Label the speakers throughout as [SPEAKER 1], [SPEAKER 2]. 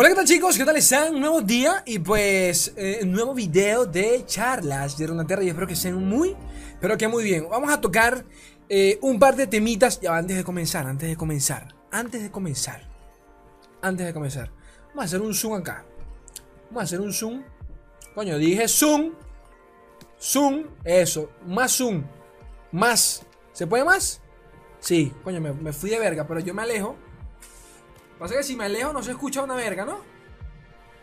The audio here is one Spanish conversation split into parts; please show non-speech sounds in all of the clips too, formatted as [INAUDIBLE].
[SPEAKER 1] Hola, ¿qué tal chicos? ¿Qué tal están? Nuevo día y pues eh, nuevo video de charlas de Runaterra y espero que estén muy, pero que muy bien. Vamos a tocar eh, un par de temitas ya antes de comenzar, antes de comenzar, antes de comenzar, antes de comenzar. Vamos a hacer un zoom acá. Vamos a hacer un zoom. Coño, dije zoom. Zoom, eso, más zoom. Más. ¿Se puede más? Sí, coño, me fui de verga, pero yo me alejo. Pasa que si me alejo no se escucha una verga, ¿no?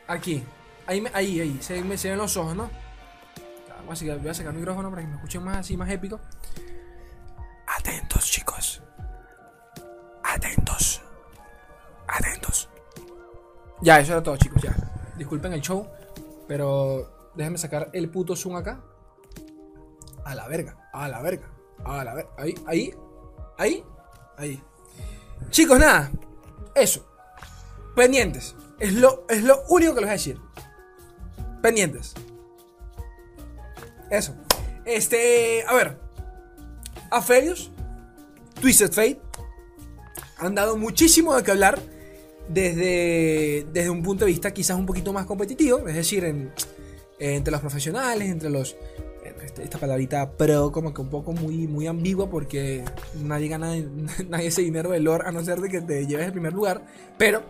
[SPEAKER 1] Aquí. Ahí, ahí, ahí. Se, me, se ven los ojos, ¿no? Voy a, voy a sacar el micrófono para que me escuchen más así, más épico. Atentos, chicos. Atentos. Atentos. Ya, eso era todo, chicos, ya. Disculpen el show, pero déjenme sacar el puto zoom acá. A la verga, a la verga, a la verga. Ahí, ahí, ahí, ahí. Chicos, nada. Eso. Pendientes. Es lo, es lo único que les voy a decir. Pendientes. Eso. Este, a ver. Aphelios, Twisted Fate han dado muchísimo de qué hablar desde, desde un punto de vista quizás un poquito más competitivo, es decir, en- entre los profesionales, entre los... este- Esta palabrita pro como que un poco muy, muy ambigua porque nadie gana [LAUGHS] nadie ese dinero de lore a no ser de que te lleves el primer lugar. Pero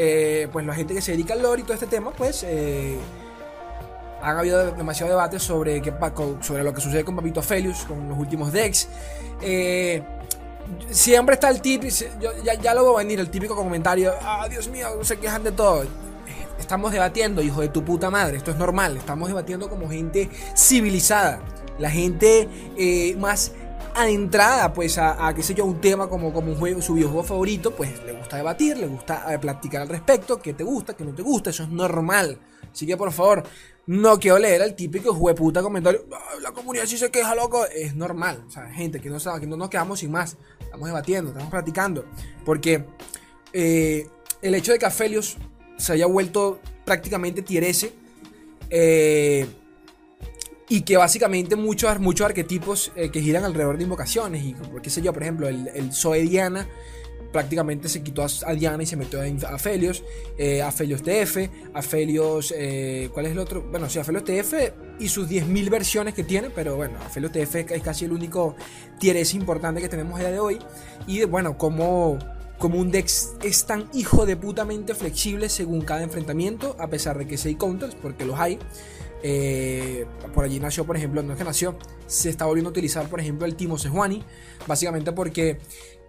[SPEAKER 1] eh, pues la gente que se dedica al lore y todo este tema pues eh, han habido demasiado debate sobre, sobre lo que sucede con Papito Felius, con los últimos decks. Eh, siempre está el típico, ya, ya lo voy a venir, el típico comentario, ah, Dios mío, se quejan de todo. Eh, Estamos debatiendo, hijo de tu puta madre, esto es normal, estamos debatiendo como gente civilizada, la gente más adentrada pues a, a, qué sé yo, un tema como, como un juego, su videojuego favorito, pues le gusta debatir, le gusta eh, platicar al respecto, qué te gusta, qué no te gusta, eso es normal. Así que por favor, no quiero leer el típico jueputa comentario, "Ah, la comunidad sí se queja, loco, es normal. O sea, gente, que no, sabe- que no nos quedamos sin más. Estamos debatiendo, estamos platicando. Porque eh, el hecho de que Aphelios se haya vuelto prácticamente tier S, eh, y que básicamente muchos, muchos arquetipos eh, que giran alrededor de invocaciones, y qué sé yo, por ejemplo, el, el Zoe Diana prácticamente se quitó a, a Diana y se metió a Aphelios, eh, Aphelios TF, Aphelios, eh, ¿cuál es el otro? Bueno, sí, Aphelios TF y sus 10.000 versiones que tiene, pero bueno, Aphelios TF es casi el único tier importante que tenemos a día de hoy. Y bueno, como, como un Dex es tan hijo de putamente flexible según cada enfrentamiento, a pesar de que sí hay counters, porque los hay. Eh, por allí nació, por ejemplo, no es que nació, se está volviendo a utilizar, por ejemplo, el Timo Sejuani, básicamente porque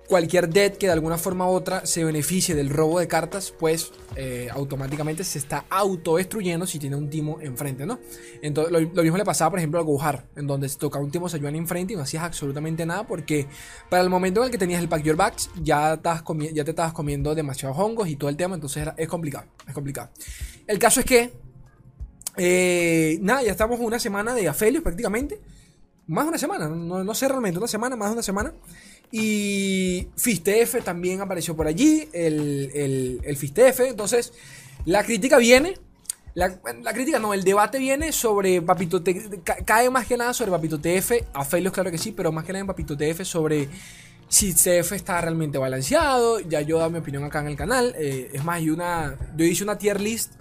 [SPEAKER 1] cualquier dead que de alguna forma u otra se beneficie del robo de cartas, pues eh, automáticamente se está autodestruyendo si tiene un Timo enfrente, ¿no? Entonces, lo, mismo le pasaba, por ejemplo, al Gohar, en donde se tocaba un Timo Sejuani enfrente y no hacías absolutamente nada porque para el momento en el que tenías el Pack Your Backs, ya, estabas ya te estabas comiendo demasiados hongos y todo el tema, entonces es complicado, es complicado. El caso es que eh, nada, ya estamos una semana de Aphelios prácticamente. Más de una semana, no, no sé realmente, una semana, más de una semana. Y FISTF también apareció por allí, el, el, FISTF. Entonces, la crítica viene. La, la crítica no, el debate viene sobre Papito T- ca- cae más que nada sobre Papito TF, Aphelios claro que sí, pero más que nada en Papito TF sobre si TF está realmente balanceado. Ya yo dado mi opinión acá en el canal. eh, es más, hay una, yo hice una tier list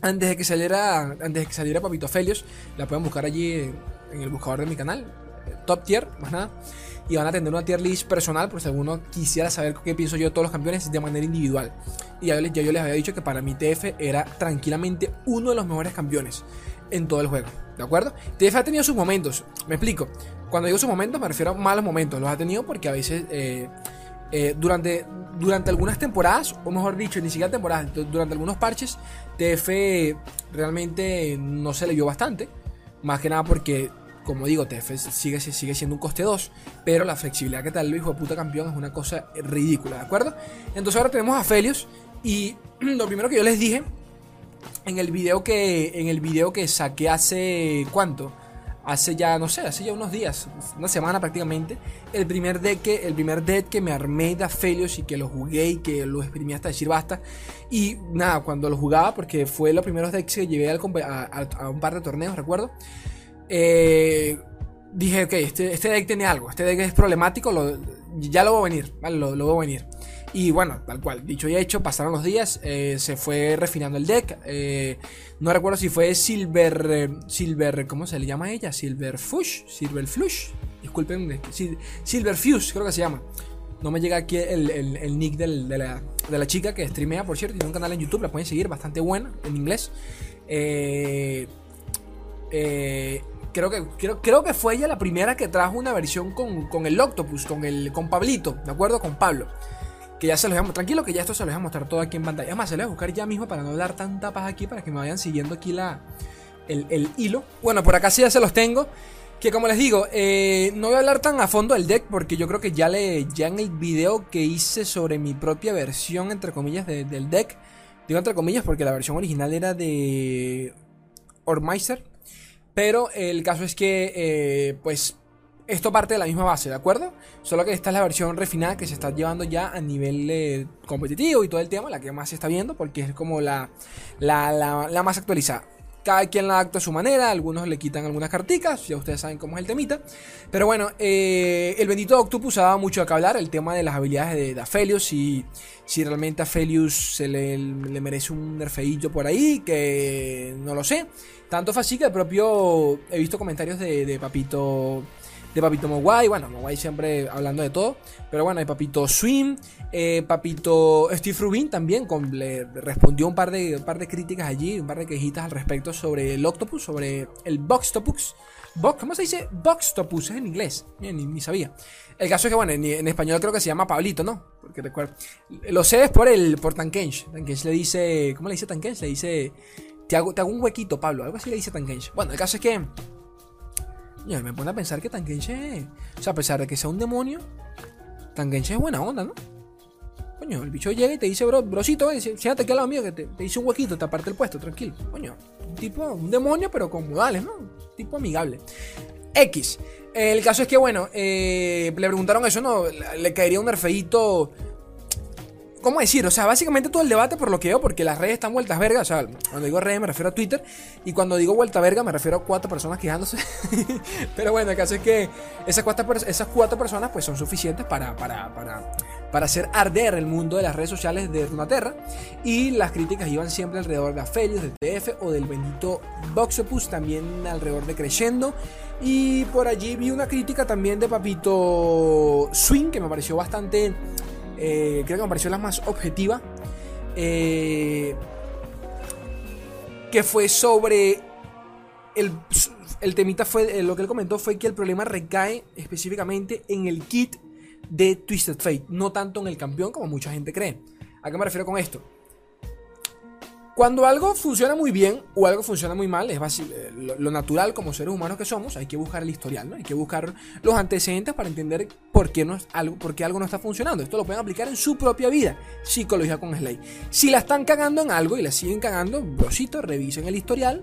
[SPEAKER 1] antes de que saliera antes de que saliera Papito Felios la pueden buscar allí en, en el buscador de mi canal eh, top tier más nada y van a tener una tier list personal por si alguno quisiera saber qué pienso yo de todos los campeones de manera individual y ya, yo les había dicho que para mí TF era tranquilamente uno de los mejores campeones en todo el juego ¿de acuerdo? TF ha tenido sus momentos me explico cuando digo sus momentos me refiero a malos momentos los ha tenido porque a veces eh, eh, durante, durante algunas temporadas, o mejor dicho, ni siquiera temporadas, du- durante algunos parches, TF realmente no se le vio bastante. Más que nada porque, como digo, TF sigue, sigue siendo un coste 2, pero la flexibilidad que tal el hijo de puta campeón es una cosa ridícula, ¿de acuerdo? Entonces ahora tenemos a Felios y [CLEARS THROAT] lo primero que yo les dije en el video que, en el video que saqué hace, ¿cuánto? hace ya, no sé, hace ya unos días, una semana prácticamente, el primer deck que, el primer deck que me armé de Aphelios y que lo jugué y que lo exprimí hasta decir basta. Y nada, cuando lo jugaba, porque fue los primeros decks que llevé a un par de torneos, recuerdo. Eh, dije, ok, este, este deck tiene algo, este deck es problemático, lo- ya lo voy a venir, ¿vale? Lo, lo voy a venir. Y bueno, tal cual, dicho y hecho, pasaron los días, eh, se fue refinando el deck. Eh, no recuerdo si fue Silver. Eh, Silver. ¿Cómo se le llama a ella? Silver Fush. Silver Flush. Disculpen, Silver Fuse, creo que se llama. No me llega aquí el, nick de, la, de, la, chica que streamea, por cierto. Tiene un canal en YouTube, la pueden seguir, bastante buena en inglés. Creo, que, creo, creo, que fue ella la primera que trajo una versión con, el Octopus, con, el, con Pablito, ¿de acuerdo? Con Pablo. Que ya se los voy a Tranquilo que ya esto se los voy a mostrar todo aquí en pantalla. Es más, se lo voy a buscar ya mismo para no dar tanta paz aquí, para que me vayan siguiendo aquí la, el, el hilo. Bueno, por acá sí ya se los tengo. Que como les digo, eh, no voy a hablar tan a fondo del deck porque yo creo que ya, le, ya en el video que hice sobre mi propia versión, entre comillas, del deck, digo entre comillas porque la versión original era de Ormeister, pero el caso es que, eh, pues, esto parte de la misma base, ¿de acuerdo? Solo que esta es la versión refinada que se está llevando ya a nivel eh, competitivo y todo el tema, la que más se está viendo porque es como la, la, la más actualizada. Cada quien la actúa a su manera, algunos le quitan algunas carticas, ya ustedes saben cómo es el temita. Pero bueno, eh, el bendito Octopus ha dado mucho a que hablar, el tema de las habilidades de, Aphelios, y si realmente a Aphelios se le, merece un nerfeillo por ahí, que no lo sé. Tanto fue así que el propio he visto comentarios de Papito de Papito Mogwai. Bueno, Mogwai siempre hablando de todo. Pero bueno, hay Papito Swim. Eh, Papito Steve Rubin también con, le respondió un par, de, par de críticas allí, un par de quejitas al respecto sobre el Octopus, sobre el Boxtopus. Box, ¿Cómo se dice? Boxtopus, es en inglés. Ni, ni, sabía. El caso es que, bueno, en, español creo que se llama Pablito, ¿no? Porque recuerdo. Lo sé es por el por Tankench. Tankench le dice. ¿Cómo le dice Tankench? Le dice. Te hago, te hago un huequito, Pablo. Algo así le dice Tankench. Bueno, el caso es que y me pone a pensar que Tangenche, o sea, a pesar de que sea un demonio, Tangenche es buena onda, ¿no? Coño, el bicho llega y te dice, bro, brocito, eh, siéntate aquí al lado mío que te, te un huequito, te aparte el puesto, tranquilo. Coño, un tipo, un demonio, pero con modales, ¿no? Un tipo amigable. X. El caso es que, bueno, eh, le preguntaron eso, ¿no? Le caería un nerfeito ¿Cómo decir? O sea, básicamente todo el debate por lo que veo, porque las redes están vueltas verga. O sea, cuando digo redes me refiero a Twitter. Y cuando digo vuelta verga me refiero a cuatro personas quejándose. [LAUGHS] Pero bueno, el caso es que esas cuatro, esas cuatro personas pues son suficientes para, para, para, para hacer arder el mundo de las redes sociales de Runaterra. Y las críticas iban siempre alrededor de Aphelios, del TF o del bendito Boxopus, también alrededor de Crescendo. Y por allí vi una crítica también de Papito Swing, que me pareció bastante eh, creo que me pareció la más objetiva, eh, que fue sobre el, el temita fue, eh, lo que él comentó fue que el problema recae específicamente en el kit de Twisted Fate, no tanto en el campeón como mucha gente cree. ¿A qué me refiero con esto? Cuando algo funciona muy bien o algo funciona muy mal, es eh, lo, natural como seres humanos que somos, hay que buscar el historial, ¿no? Hay que buscar los antecedentes para entender por qué, no algo, por qué algo no está funcionando. Esto lo pueden aplicar en su propia vida, psicología con Slay. Si la están cagando en algo y la siguen cagando, brosito, revisen el historial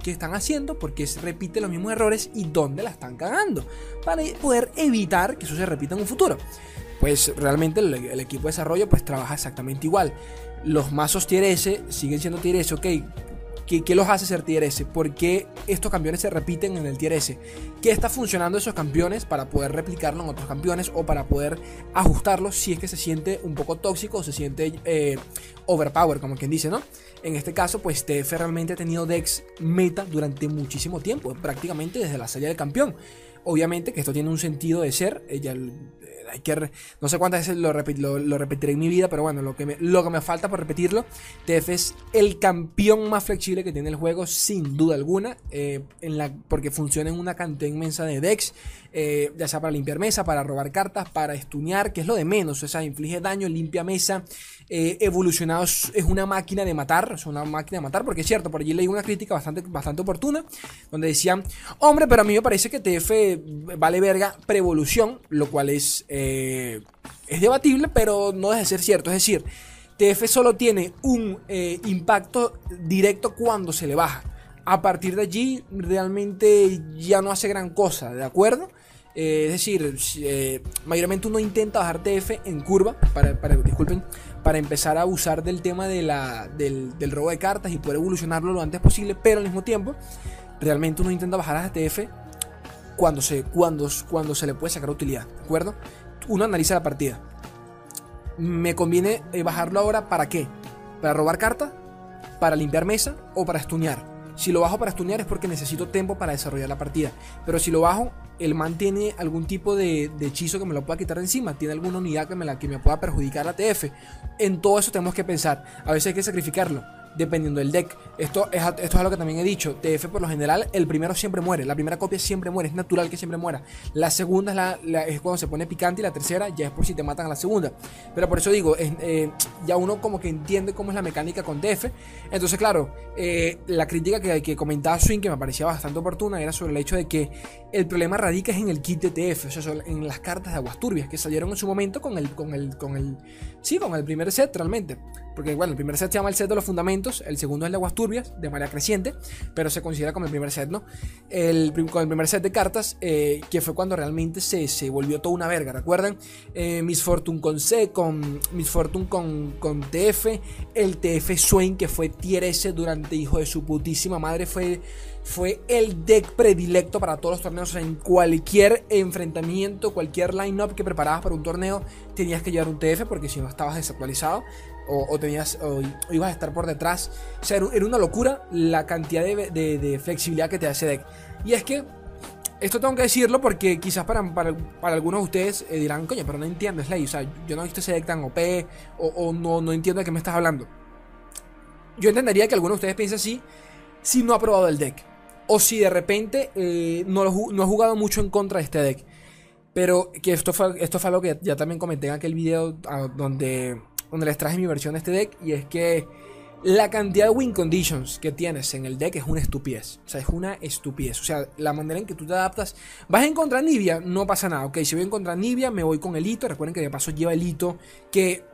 [SPEAKER 1] que están haciendo, porque se repite los mismos errores y dónde la están cagando, para poder evitar que eso se repita en un futuro. Pues realmente el, equipo de desarrollo pues trabaja exactamente igual los mazos tier S siguen siendo tier S, ok. ¿Qué, los hace ser tier S? ¿Por qué estos campeones se repiten en el tier S? ¿Qué está funcionando esos campeones para poder replicarlo en otros campeones o para poder ajustarlos si es que se siente un poco tóxico o se siente eh, overpower, como quien dice, ¿no? En este caso, pues TF realmente ha tenido Dex meta durante muchísimo tiempo, prácticamente desde la salida del campeón. Obviamente que esto tiene un sentido de ser, ella hay que no sé cuántas veces lo, repetiré en mi vida, pero bueno, lo que, me, lo que me falta por repetirlo, TF es el campeón más flexible que tiene el juego, sin duda alguna, eh, porque funciona en una cantidad inmensa de decks, eh, ya sea para limpiar mesa, para robar cartas, para estunear, que es lo de menos, o sea, inflige daño, limpia mesa, eh, evolucionado es una máquina de matar, es una máquina de matar, porque es cierto, por allí leí una crítica bastante, bastante oportuna, donde decían, hombre, pero a mí me parece que TF vale verga pre-evolución, lo cual es, eh, es debatible, pero no debe ser cierto, es decir, TF solo tiene un eh, impacto directo cuando se le baja. A partir de allí, realmente ya no hace gran cosa, ¿de acuerdo? es decir, mayormente uno intenta bajar TF en curva, para, para disculpen, para empezar a usar del tema de la, del, robo de cartas y poder evolucionarlo lo antes posible, pero al mismo tiempo, realmente uno intenta bajar a ATF cuando se, cuando, cuando se le puede sacar utilidad, ¿de acuerdo? Uno analiza la partida. ¿Me conviene eh, bajarlo ahora para qué? ¿Para robar carta? ¿Para limpiar mesa? ¿O para estunear? Si lo bajo para estunear es porque necesito tiempo para desarrollar la partida. Pero si lo bajo, el man tiene algún tipo de, hechizo que me lo pueda quitar encima. Tiene alguna unidad que me, la, que me pueda perjudicar la TF. En todo eso tenemos que pensar. A veces hay que sacrificarlo dependiendo del deck. Esto es, esto es algo que también he dicho. TF por lo general, el primero siempre muere. La primera copia siempre muere. Es natural que siempre muera. La segunda es, la, es cuando se pone picante y la tercera ya es por si te matan a la segunda. Pero por eso digo, eh, ya uno como que entiende cómo es la mecánica con TF. Entonces, claro, eh, la crítica que, que comentaba Swing, que me parecía bastante oportuna, era sobre el hecho de que el problema radica en el kit de TF, o sea, en las cartas de aguas turbias que salieron en su momento con el, con el, con el, sí, con el primer set realmente. Porque bueno, el primer set se llama el set de los fundamentos, el segundo es el de aguas turbias, de manera creciente, pero se considera como el primer set, ¿no? El, con el primer set de cartas, eh, que fue cuando realmente se, se, volvió toda una verga, ¿recuerdan? Eh, Miss Fortune con C, con con, con TF, el TF Swain, que fue tier S durante hijo de su putísima madre, fue fue el deck predilecto para todos los torneos. en cualquier enfrentamiento, cualquier line-up que preparabas para un torneo, tenías que llevar un TF porque si no estabas desactualizado o, tenías, o, ibas a estar por detrás. O sea, era, una locura la cantidad de, flexibilidad que te hace deck. Y es que esto tengo que decirlo porque quizás para, para, algunos de ustedes eh, dirán, coño, pero no entiendo, Slay. O sea, yo no he visto ese deck tan OP o, no, no entiendo de qué me estás hablando. Yo entendería que algunos de ustedes piensen así si no ha probado el deck. O si de repente eh, no, no he jugado mucho en contra de este deck. Pero que esto fue, esto fue algo que ya también comenté en aquel video ah, donde, donde les traje mi versión de este deck. Y es que la cantidad de win conditions que tienes en el deck es una estupidez. O sea, es una estupidez. O sea, la manera en que tú te adaptas. Vas en contra Nibia, no pasa nada. Ok, si voy en contra Nibia, me voy con el hito. Recuerden que de paso lleva el hito. Que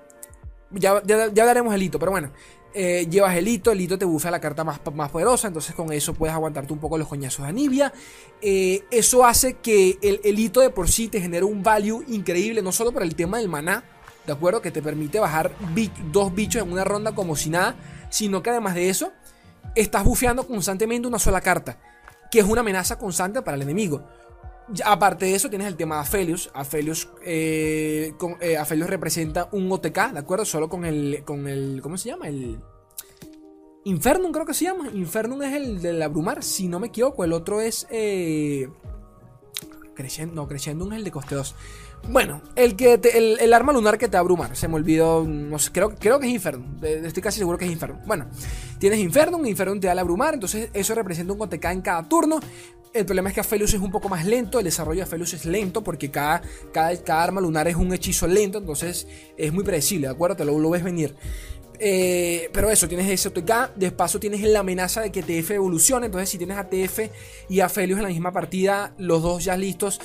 [SPEAKER 1] ya, ya, ya daremos el hito, pero bueno. Eh, llevas el hito, el hito te bufea la carta más, más poderosa, entonces con eso puedes aguantarte un poco los coñazos de Anivia. Eh, eso hace que el, hito de por sí te genere un value increíble, no solo por el tema del maná, ¿de acuerdo? Que te permite bajar dos bichos en una ronda como si nada, sino que además de eso, estás bufeando constantemente una sola carta, que es una amenaza constante para el enemigo. Aparte de eso, tienes el tema de Aphelios. Aphelios, eh, eh, representa un OTK, ¿de acuerdo? Solo con el, con el. ¿Cómo se llama? El. Infernum, creo que se llama. Infernum es el del abrumar, si no me equivoco. El otro es. Eh, Creciendo, no, Creciendo es el de coste 2. Bueno, el, que el, arma lunar que te va a abrumar. Se me olvidó. No sé, creo, creo que es Infernum. Estoy casi seguro que es Infernum. Bueno, tienes Infernum. Infernum te da el abrumar. Entonces, eso representa un OTK en cada turno. El problema es que Aphelios es un poco más lento, el desarrollo de Aphelios es lento porque cada, cada, cada arma lunar es un hechizo lento, entonces es muy predecible, ¿de acuerdo? Te lo ves venir. Eh, pero eso, tienes ese OTK, de tienes la amenaza de que TF evolucione, entonces si tienes a TF y a Aphelios en la misma partida, los dos ya listos,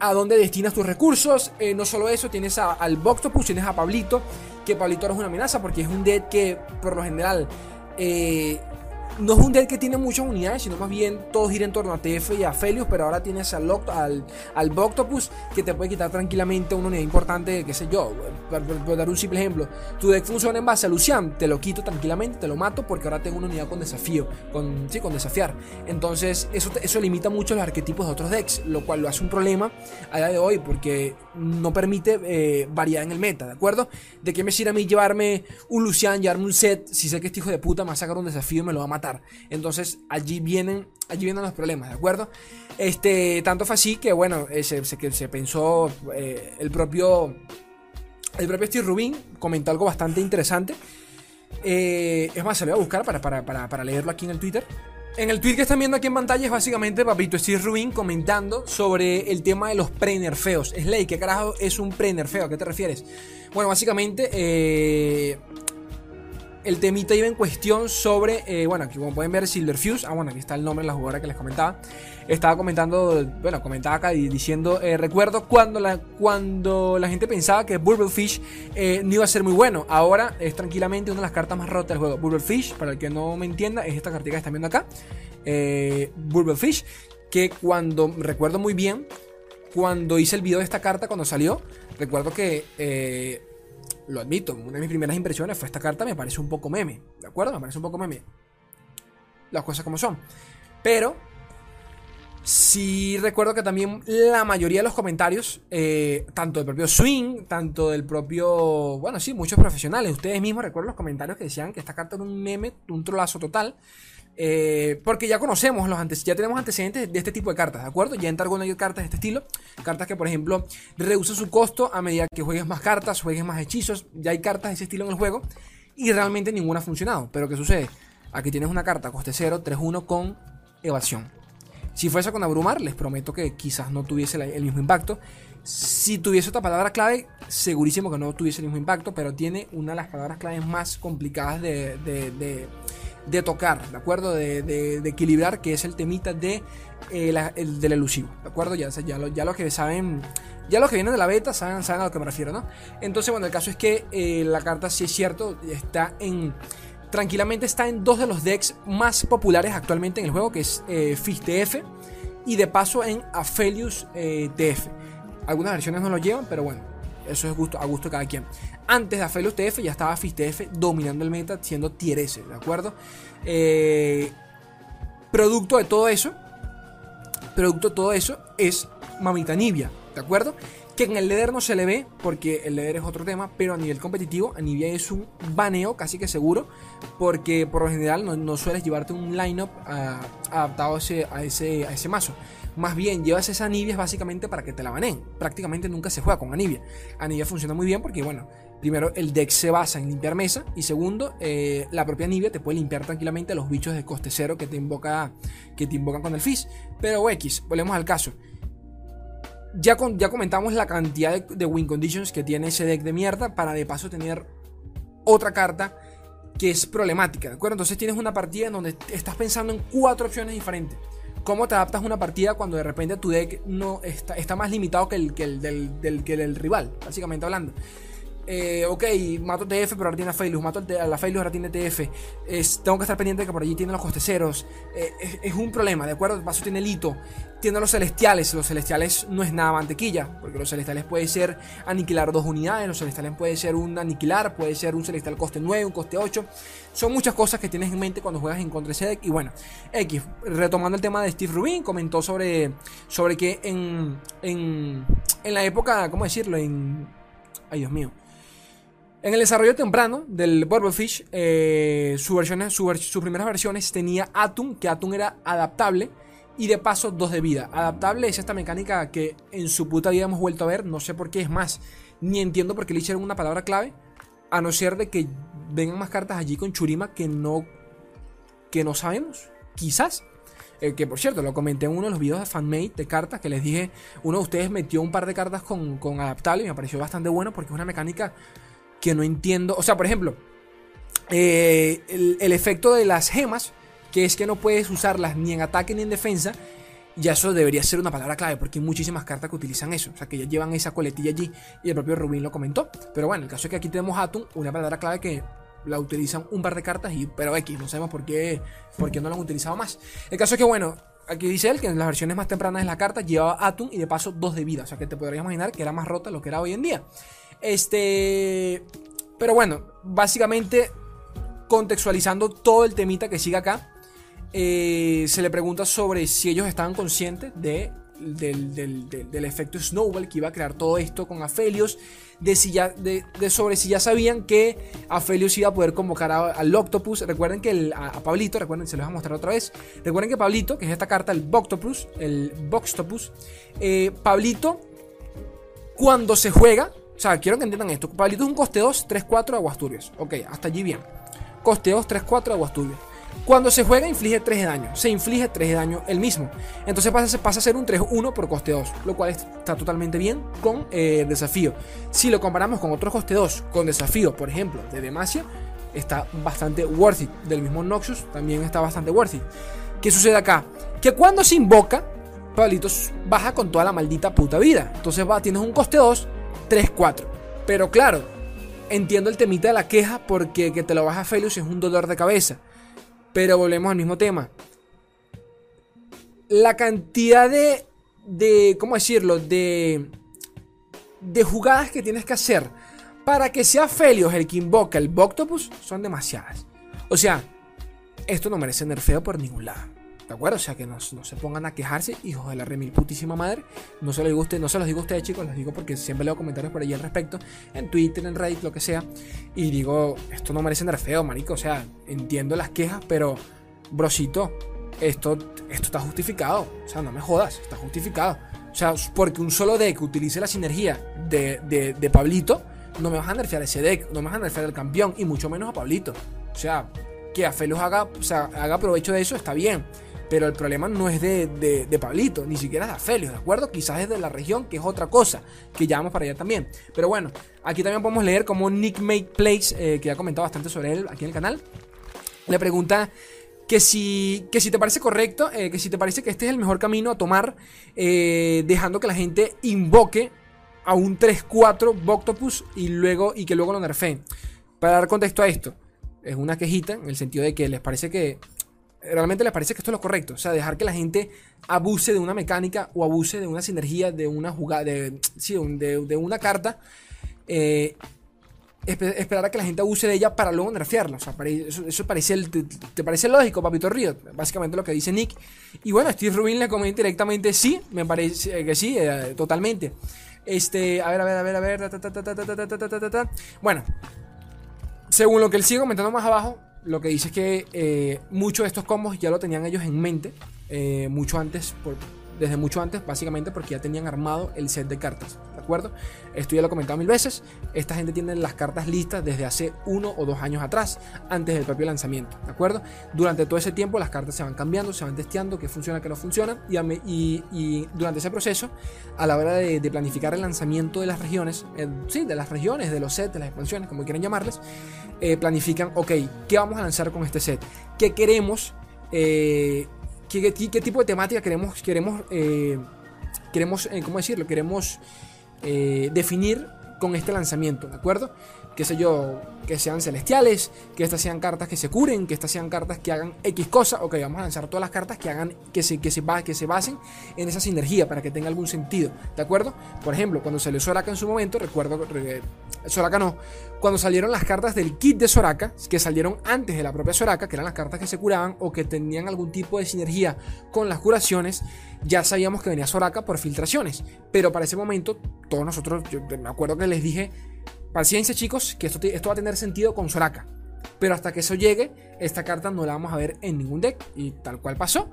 [SPEAKER 1] ¿a dónde destinas tus recursos? Eh, no solo eso, tienes al Boctopus, tienes a Pablito, que Pablito ahora es una amenaza porque es un dead que por lo general... Eh, no es un deck que tiene muchas unidades, sino más bien todo gira en torno a TF y a Felius, pero ahora tienes al, al, al Boctopus que te puede quitar tranquilamente una unidad importante, qué sé yo, por, dar un simple ejemplo. Tu deck funciona en base a Lucian, te lo quito tranquilamente, te lo mato porque ahora tengo una unidad con desafío, con, sí, con desafiar. Entonces eso, eso limita mucho los arquetipos de otros decks, lo cual lo hace un problema a día de hoy porque no permite eh, variar en el meta, ¿de acuerdo? ¿De qué me sirve a mí llevarme un Lucian, llevarme un set si sé que este hijo de puta me va a sacar un desafío y me lo va a matar? Entonces allí vienen, allí vienen los problemas, ¿de acuerdo? Este, tanto fue así que, bueno, eh, se, se, pensó eh, el propio, el propio Steve Rubin comentó algo bastante interesante. Eh, es más, se lo voy a buscar para, para, leerlo aquí en el Twitter. En el tweet que están viendo aquí en pantalla es básicamente Papito Steve Rubin comentando sobre el tema de los pre-nerfeos. Slay, ¿qué carajo es un pre-nerfeo? ¿A qué te refieres? Bueno, básicamente eh, el temita iba en cuestión sobre, eh, bueno, aquí como pueden ver, Silverfuse. Ah, bueno, aquí está el nombre de la jugadora que les comentaba. Estaba comentando, bueno, comentaba acá diciendo, eh, recuerdo cuando la, cuando la gente pensaba que Burblefish eh, no iba a ser muy bueno. Ahora es tranquilamente una de las cartas más rotas del juego. Burblefish, para el que no me entienda, es esta cartita que están viendo acá. Eh, Burblefish, que cuando, recuerdo muy bien, cuando hice el video de esta carta, cuando salió, recuerdo que lo admito, una de mis primeras impresiones fue esta carta, me parece un poco meme, ¿de acuerdo? Me parece un poco meme. Las cosas como son. Pero, Sí recuerdo que también la mayoría de los comentarios, eh, tanto del propio Swing, tanto del propio, bueno, sí, muchos profesionales, ustedes mismos recuerdo los comentarios que decían que esta carta era un meme, un trolazo total, eh, porque ya conocemos los antes, ya tenemos antecedentes de este tipo de cartas, ¿de acuerdo? Ya en Targon hay cartas de este estilo, cartas que por ejemplo reducen su costo a medida que juegues más cartas, juegues más hechizos, ya hay cartas de ese estilo en el juego y realmente ninguna ha funcionado. Pero ¿qué sucede? Aquí tienes una carta coste 0, 3-1 con evasión. Si fuese con abrumar, les prometo que quizás no tuviese el mismo impacto. Si tuviese otra palabra clave, segurísimo que no tuviese el mismo impacto, pero tiene una de las palabras claves más complicadas de, de, tocar, ¿de acuerdo? De, equilibrar, que es el temita de, eh, el, del elusivo, ¿de acuerdo? Ya, ya, lo, ya que saben, ya los que vienen de la beta saben, saben a lo que me refiero, ¿no? Entonces, bueno, el caso es que eh, la carta, si es cierto, está en tranquilamente está en dos de los decks más populares actualmente en el juego, que es eh, TF y de paso en Aphelios eh, TF. Algunas versiones no lo llevan, pero bueno, eso es gusto, a gusto de cada quien. Antes de Aphelios TF ya estaba Fizz TF dominando el meta, siendo tier S, ¿de acuerdo? Eh, producto de todo eso, producto de todo eso es Mamita Nibia, ¿de acuerdo? Que en el Leder no se le ve, porque el Leder es otro tema, pero a nivel competitivo, Anivia es un baneo casi que seguro, porque por lo general no, sueles llevarte un lineup uh, adaptado a ese, a, ese, a ese mazo. Más bien, llevas esa Anivia básicamente para que te la baneen. Prácticamente nunca se juega con Anivia. Anivia funciona muy bien porque, bueno, primero el deck se basa en limpiar mesa y segundo, eh, la propia Anivia te puede limpiar tranquilamente los bichos de coste cero que te, invoca, que te invocan con el Fizz. Pero X, volvemos al caso. Ya, ya comentamos la cantidad de, win conditions que tiene ese deck de mierda para de paso tener otra carta que es problemática, ¿de acuerdo? Entonces tienes una partida en donde estás pensando en cuatro opciones diferentes. ¿Cómo te adaptas a una partida cuando de repente tu deck no está, más limitado que el, que el del, que el rival, básicamente hablando? Eh, ok, mato TF, pero ahora tiene a Failus, mato a la Failus, ahora tiene TF. Tengo que estar pendiente de que por allí tiene los costeceros. Eh, es, un problema, ¿de acuerdo? paso tiene el hito. Tiene los celestiales. Los celestiales no es nada mantequilla, porque los celestiales puede ser aniquilar dos unidades, los celestiales puede ser un aniquilar, puede ser un celestial coste 9, un coste 8. Son muchas cosas que tienes en mente cuando juegas en contra ese deck. Y bueno, X, retomando el tema de Steve Rubin, comentó sobre, sobre que en, en, en la época, ¿cómo decirlo? En... Ay, Dios mío en el desarrollo temprano del Burblefish, eh, su sus primeras versiones tenía Atum, que Atum era adaptable, y de paso dos de vida. Adaptable es esta mecánica que en su puta vida hemos vuelto a ver, no sé por qué, es más, ni entiendo por qué le hicieron una palabra clave, a no ser de que vengan más cartas allí con Churima que no, que no sabemos, quizás. Eh, que por cierto, lo comenté en uno de los videos de fanmate de cartas que les dije, uno de ustedes metió un par de cartas con, con adaptable y me pareció bastante bueno porque es una mecánica que no entiendo. O sea, por ejemplo, eh, el, efecto de las gemas, que es que no puedes usarlas ni en ataque ni en defensa, ya eso debería ser una palabra clave, porque hay muchísimas cartas que utilizan eso. O sea, que ya llevan esa coletilla allí, y el propio Rubin lo comentó. Pero bueno, el caso es que aquí tenemos Atom, una palabra clave que la utilizan un par de cartas, y, pero X, no sabemos por qué, por qué no la han utilizado más. El caso es que, bueno, aquí dice él que en las versiones más tempranas de la carta llevaba Atom y de paso dos de vida. O sea, que te podrías imaginar que era más rota lo que era hoy en día. Este. Pero bueno, básicamente contextualizando todo el temita que sigue acá, eh, se le pregunta sobre si ellos estaban conscientes de, del, efecto Snowball que iba a crear todo esto con Aphelios, de, si ya, de, sobre si ya sabían que Aphelios iba a poder convocar al Octopus. Recuerden que a, Pablito, recuerden, se los voy a mostrar otra vez. Recuerden que Pablito, que es esta carta, el Boctopus, el Boxtopus, eh, Pablito, cuando se juega, o sea, quiero que entiendan esto. Pablito es un coste 2, 3, 4 aguas turbias. Ok, hasta allí bien. Coste 2, 3, 4 aguas turbias. Cuando se juega inflige 3 de daño. Se inflige 3 de daño el mismo. Entonces pasa, pasa a ser un 3-1 por coste 2. Lo cual está totalmente bien con eh, desafío. Si lo comparamos con otros coste 2 con desafío, por ejemplo, de Demacia, está bastante worth it. Del mismo Noxus también está bastante worth it. ¿Qué sucede acá? Que cuando se invoca, Pablito baja con toda la maldita puta vida. Entonces va, tienes un coste 2 3-4. Pero claro, entiendo el temita de la queja porque que te lo baja Felius es un dolor de cabeza. Pero volvemos al mismo tema. La cantidad de, de ¿cómo decirlo? De, de jugadas que tienes que hacer para que sea Felios el que invoca el Boctopus son demasiadas. O sea, esto no merece nerfeo por ningún lado. ¿De acuerdo? O sea, que no, se pongan a quejarse, hijos de la remil putísima madre. No se, los digo no se los digo a ustedes, chicos, los digo porque siempre leo comentarios por ahí al respecto, en Twitter, en Reddit, lo que sea. Y digo, esto no merece feo, marico. O sea, entiendo las quejas, pero, brosito, esto, esto está justificado. O sea, no me jodas, está justificado. O sea, porque un solo deck utilice la sinergia de, de, Pablito, no me vas a nerfear ese deck, no me vas a nerfear el campeón, y mucho menos a Pablito. O sea, que a Felus haga, o sea, haga provecho de eso está bien. Pero el problema no es de, de, Pablito, ni siquiera de Aphelios, ¿de acuerdo? Quizás es de la región, que es otra cosa, que ya vamos para allá también. Pero bueno, aquí también podemos leer como Nick Make Plays, eh, que ha comentado bastante sobre él aquí en el canal, le pregunta que si, que si te parece correcto, eh, que si te parece que este es el mejor camino a tomar, eh, dejando que la gente invoque a un 3-4 Boctopus y, luego, y que luego lo nerfeen. Para dar contexto a esto, es una quejita en el sentido de que les parece que realmente les parece que esto es lo correcto. O sea, dejar que la gente abuse de una mecánica o abuse de una sinergia, de una jugada, de, sí, de, una carta. Eh, esperar a que la gente abuse de ella para luego nerfearla. O sea, eso, parece te, parece lógico, papito Río. Básicamente lo que dice Nick. Y bueno, Steve Rubin le comenta directamente sí. Me parece que sí, totalmente. Este, a ver, a ver, a ver, a ver. Bueno, según lo que él sigue comentando más abajo, lo que dice es que eh, muchos de estos combos ya lo tenían ellos en mente, eh, mucho antes, desde mucho antes, básicamente porque ya tenían armado el set de cartas, ¿de acuerdo? Esto ya lo he comentado mil veces, esta gente tiene las cartas listas desde hace uno o dos años atrás, antes del propio lanzamiento, ¿de acuerdo? Durante todo ese tiempo las cartas se van cambiando, se van testeando, qué funciona, qué no funciona, y, durante ese proceso, a la hora de, planificar el lanzamiento de las regiones, eh, sí, de las regiones, de los sets, de las expansiones, como quieran llamarles, eh, planifican, ok, ¿qué vamos a lanzar con este set? ¿Qué queremos? Eh, ¿qué, tipo de temática queremos, queremos, eh, queremos ¿cómo decirlo? Queremos definir con este lanzamiento, ¿de acuerdo? Qué sé yo, que sean celestiales, que estas sean cartas que se curen, que estas sean cartas que hagan X cosa, ok, vamos a lanzar todas las cartas que hagan, que se, que se, basen en esa sinergia para que tenga algún sentido, ¿de acuerdo? Por ejemplo, cuando salió Soraka en su momento, recuerdo, Soraka no, cuando salieron las cartas del kit de Soraka, que salieron antes de la propia Soraka, que eran las cartas que se curaban o que tenían algún tipo de sinergia con las curaciones, ya sabíamos que venía Soraka por filtraciones, pero para ese momento, todos nosotros, yo me acuerdo que les dije, Paciencia, chicos, que esto, esto va a tener sentido con Soraka. Pero hasta que eso llegue, esta carta no la vamos a ver en ningún deck. Y tal cual pasó.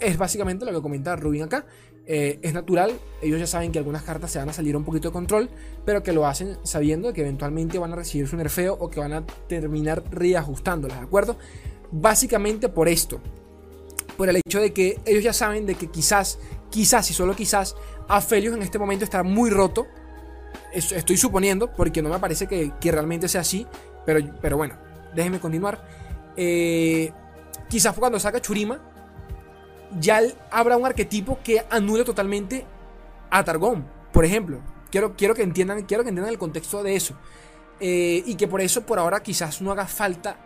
[SPEAKER 1] es básicamente lo que comenta Rubin acá. Eh, es natural, ellos ya saben que algunas cartas se van a salir un poquito de control, pero que lo hacen sabiendo que eventualmente van a recibir su nerfeo o que van a terminar reajustándolas, ¿de acuerdo? Básicamente por esto, por el hecho de que ellos ya saben de que quizás, quizás y solo quizás, Aphelios en este momento está muy roto estoy suponiendo, porque no me parece que, realmente sea así, pero, pero bueno, déjenme continuar. Eh, quizás cuando saca Churima, ya habrá un arquetipo que anule totalmente a Targón, por ejemplo. Quiero, quiero, que, entiendan, quiero que entiendan el contexto de eso. Eh, y que por eso, por ahora, quizás no haga falta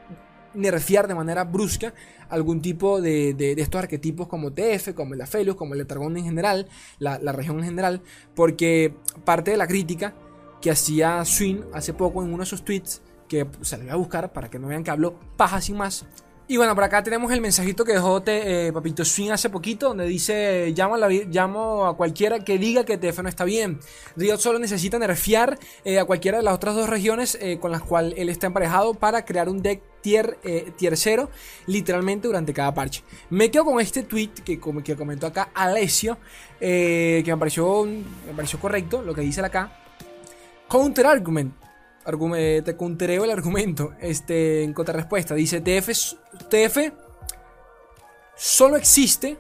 [SPEAKER 1] nerfear de manera brusca algún tipo de, de, estos arquetipos como TF, como el Aphelios, como el Targón en general, la, la, región en general, porque parte de la crítica que hacía Swin hace poco en uno de sus tweets, que se le voy a buscar para que no vean que hablo paja sin más, y bueno, por acá tenemos el mensajito que dejó eh, Papito Swing hace poquito, donde dice, llamo a, llamo a cualquiera que diga que TF no está bien. Riot solo necesita nerfear eh, a cualquiera de las otras dos regiones eh, con las cuales él está emparejado para crear un deck tier, tier 0, literalmente durante cada parche. Me quedo con este tweet que, que comentó acá Alessio, que me pareció, me pareció correcto lo que dice acá. Counter argument te contereo el argumento este, en contrarrespuesta. Dice, TF, TF solo existe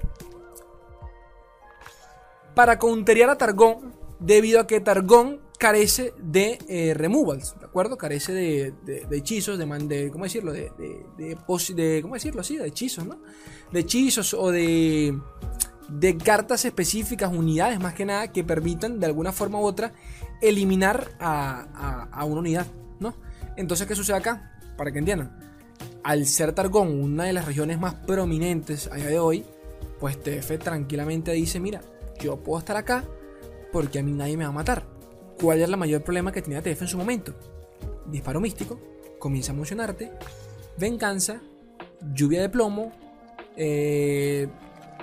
[SPEAKER 1] para counterear a Targón debido a que Targón carece de eh, removals, ¿de acuerdo? Carece de, hechizos, de, de, ¿cómo decirlo? De, de, ¿cómo decirlo así? De hechizos, ¿no? De hechizos o de cartas específicas, unidades más que nada, que permitan de alguna forma u otra eliminar a, una unidad, ¿no? Entonces, ¿qué sucede acá? Para que entiendan. Al ser Targón una de las regiones más prominentes a día de hoy, pues TF tranquilamente dice, mira, yo puedo estar acá porque a mí nadie me va a matar. ¿Cuál es el mayor problema que tenía TF en su momento? Disparo místico, comienza a emocionarte, venganza, lluvia de plomo, eh,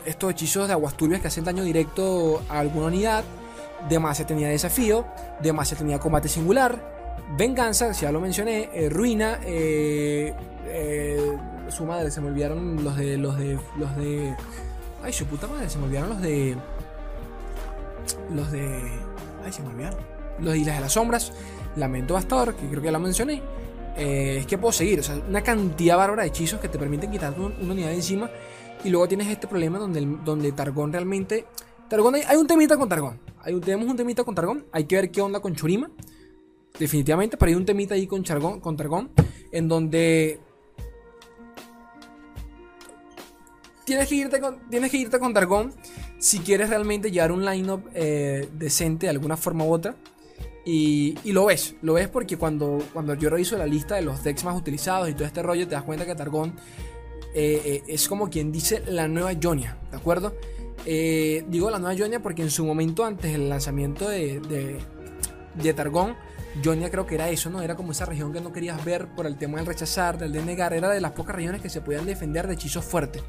[SPEAKER 1] estos hechizos de aguas turbias que hacen daño directo a alguna unidad. Demacia tenía desafío, Demacia tenía combate singular, venganza, ya lo mencioné, eh, ruina, eh, eh, su madre, se me olvidaron los de, los de, los de, ay, su puta madre, se me olvidaron los de, los de, ay, se me olvidaron, los de Islas de las Sombras, Lamento Bastor, que creo que ya lo mencioné, es que puedo seguir, o sea, una cantidad bárbara de hechizos que te permiten quitar una unidad de encima y luego tienes este problema donde, donde Targón realmente, Targón, hay, hay un temita con Targón, tenemos un temita con Targón. Hay que ver qué onda con Churima. Definitivamente, pero hay un temita ahí con, Chargón, con Targón. En donde. Tienes que, irte con, tienes que irte con Targón si quieres realmente llevar un lineup eh, decente de alguna forma u otra. Y, lo ves, lo ves porque cuando, cuando yo reviso la lista de los decks más utilizados y todo este rollo, te das cuenta que Targón eh, eh, es como quien dice la nueva Jonia, ¿de acuerdo? Eh, digo la nueva Jonia porque en su momento, antes del lanzamiento de, de, de Targón, Jonia creo que era eso, ¿no? Era como esa región que no querías ver por el tema del rechazar, del denegar. Era de las pocas regiones que se podían defender de hechizos fuertes.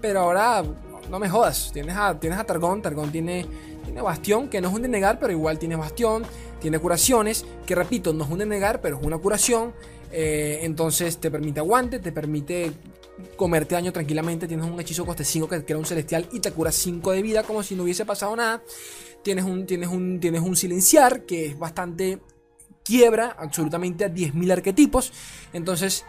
[SPEAKER 1] Pero ahora, no me jodas, tienes a, tienes a Targón. Targón tiene, tiene Bastión, que no es un denegar, pero igual tiene Bastión. Tiene curaciones, que repito, no es un denegar, pero es una curación. Eh, entonces te permite aguante, te permite comerte daño tranquilamente. Tienes un hechizo coste 5 que crea un celestial y te cura 5 de vida como si no hubiese pasado nada. Tienes un, tienes un, tienes un silenciar que es bastante quiebra absolutamente a 10.000 arquetipos. Entonces,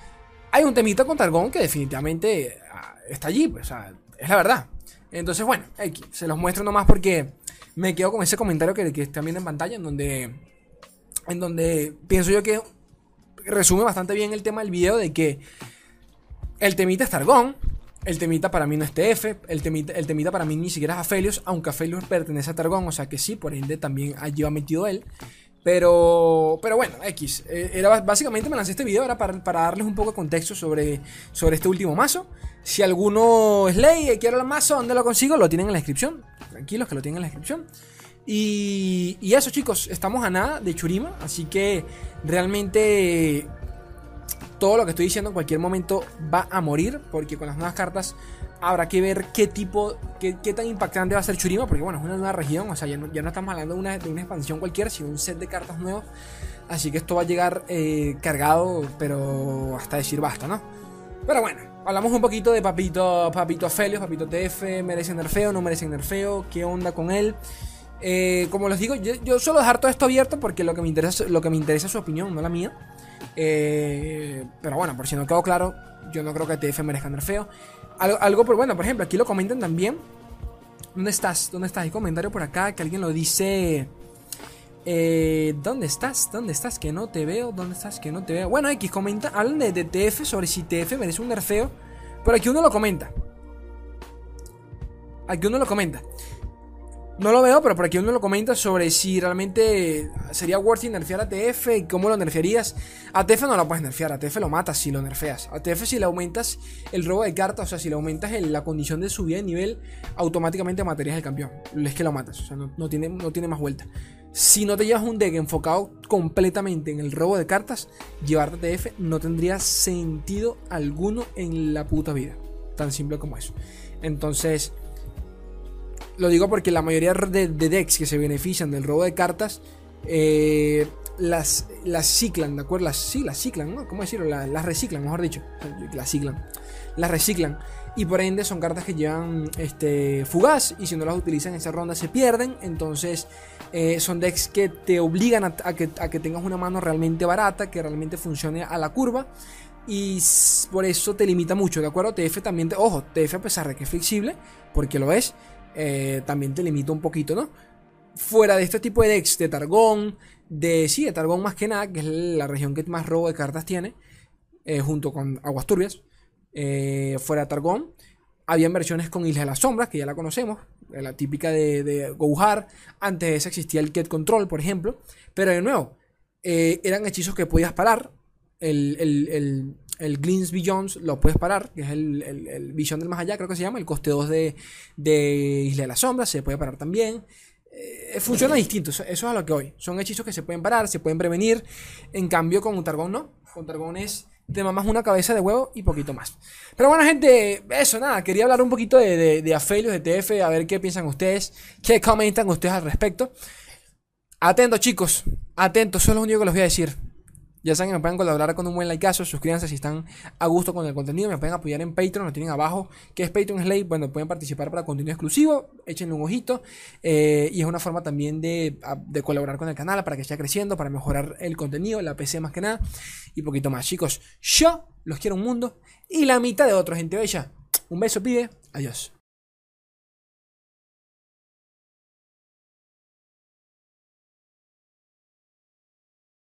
[SPEAKER 1] hay un temita con Targón que definitivamente ah, está allí, pues, es la verdad. Entonces, bueno, aquí, se los muestro nomás porque me quedo con ese comentario que, que está viendo en pantalla, en donde, en donde pienso yo que resume bastante bien el tema del video de que el temita es Targón, el temita para mí no es TF, el temita, el temita para mí ni siquiera es Aphelios, aunque Aphelios pertenece a Targón, o sea que sí, por ende también allí va metido él. Pero, pero bueno, X. Eh, era, básicamente me lancé este video era para, para, darles un poco de contexto sobre, sobre este último mazo. Si alguno es ley y quiere el mazo, ¿dónde lo consigo? Lo tienen en la descripción. Tranquilos que lo tienen en la descripción. Y, y eso chicos, estamos a nada de Churima. Así que realmente todo lo que estoy diciendo en cualquier momento va a morir. Porque con las nuevas cartas habrá que ver qué tipo, qué, qué, tan impactante va a ser Churima, porque bueno, es una nueva región, o sea, ya no, ya no estamos hablando de una, de una, expansión cualquiera, sino un set de cartas nuevos. Así que esto va a llegar eh, cargado, pero hasta decir basta, ¿no? Pero bueno, hablamos un poquito de Papito, Papito Afelio, Papito TF, merece nerfeo, no merece nerfeo, qué onda con él. Eh, como les digo, yo, yo, suelo dejar todo esto abierto porque lo que me interesa, lo que me interesa es su opinión, no la mía. Eh, pero bueno, por si no quedó claro, yo no creo que TF merezca nerfeo. Algo, algo, por bueno, por ejemplo, aquí lo comentan también. ¿Dónde estás? ¿Dónde estás? Hay comentario por acá que alguien lo dice. Eh, ¿Dónde estás? ¿Dónde estás? Que no te veo. ¿Dónde estás? Que no te veo. Bueno, X comenta. Hablan de, de TF sobre si TF merece un nerfeo. Pero aquí uno lo comenta. Aquí uno lo comenta. No lo veo, pero por aquí uno lo comenta sobre si realmente sería worth it nerfear a TF y cómo lo nerfearías. A TF no lo puedes nerfear, a TF lo matas si lo nerfeas. A TF si le aumentas el robo de cartas, o sea, si le aumentas la condición de subida de nivel, automáticamente matarías al campeón. Es que lo matas, o sea, no, no, tiene, no tiene más vuelta. Si no te llevas un deck enfocado completamente en el robo de cartas, llevarte a TF no tendría sentido alguno en la puta vida. Tan simple como eso. Entonces... Lo digo porque la mayoría de, de, decks que se benefician del robo de cartas eh, las, las ciclan, ¿de acuerdo? Las, sí, las ciclan, ¿no? ¿Cómo decirlo? Las, reciclan, mejor dicho. Las ciclan. Las reciclan. Y por ende son cartas que llevan este, fugaz y si no las utilizan en esa ronda se pierden. Entonces eh, son decks que te obligan a, que, a que tengas una mano realmente barata, que realmente funcione a la curva y por eso te limita mucho, ¿de acuerdo? TF también, ojo, TF a pesar de que es flexible, porque lo es, eh, también te limita un poquito, ¿no? Fuera de este tipo de decks de Targón, de sí, de Targón más que nada, que es la región que más robo de cartas tiene, eh, junto con Aguas Turbias, eh, fuera de Targón, habían versiones con Isla de las Sombras, que ya la conocemos, la típica de, de antes de esa existía el Ket Control, por ejemplo, pero de nuevo, eran hechizos que podías parar, el, el, el, el Beyond lo puedes parar, que es el, el, el, Visión del Más Allá, creo que se llama, el coste 2 de, de Isla de las Sombras, se puede parar también. Eh, funciona distinto, eso, es a lo que hoy. Son hechizos que se pueden parar, se pueden prevenir. En cambio, con un Targón no. Con Targón es te mamas una cabeza de huevo y poquito más. Pero bueno, gente, eso, nada, quería hablar un poquito de, de, de Afelios, de TF, a ver qué piensan ustedes, qué comentan ustedes al respecto. Atentos, chicos, atentos, eso es lo único que les voy a decir. Ya saben que me pueden colaborar con un buen likeazo, suscríbanse si están a gusto con el contenido, me pueden apoyar en Patreon, lo tienen abajo, que es Patreon Slate, bueno, pueden participar para contenido exclusivo, échenle un ojito, eh, y es una forma también de, de, colaborar con el canal para que siga creciendo, para mejorar el contenido, la PC más que nada, y poquito más. Chicos, yo los quiero un mundo, y la mitad de otros, gente bella. Un beso, pide, adiós.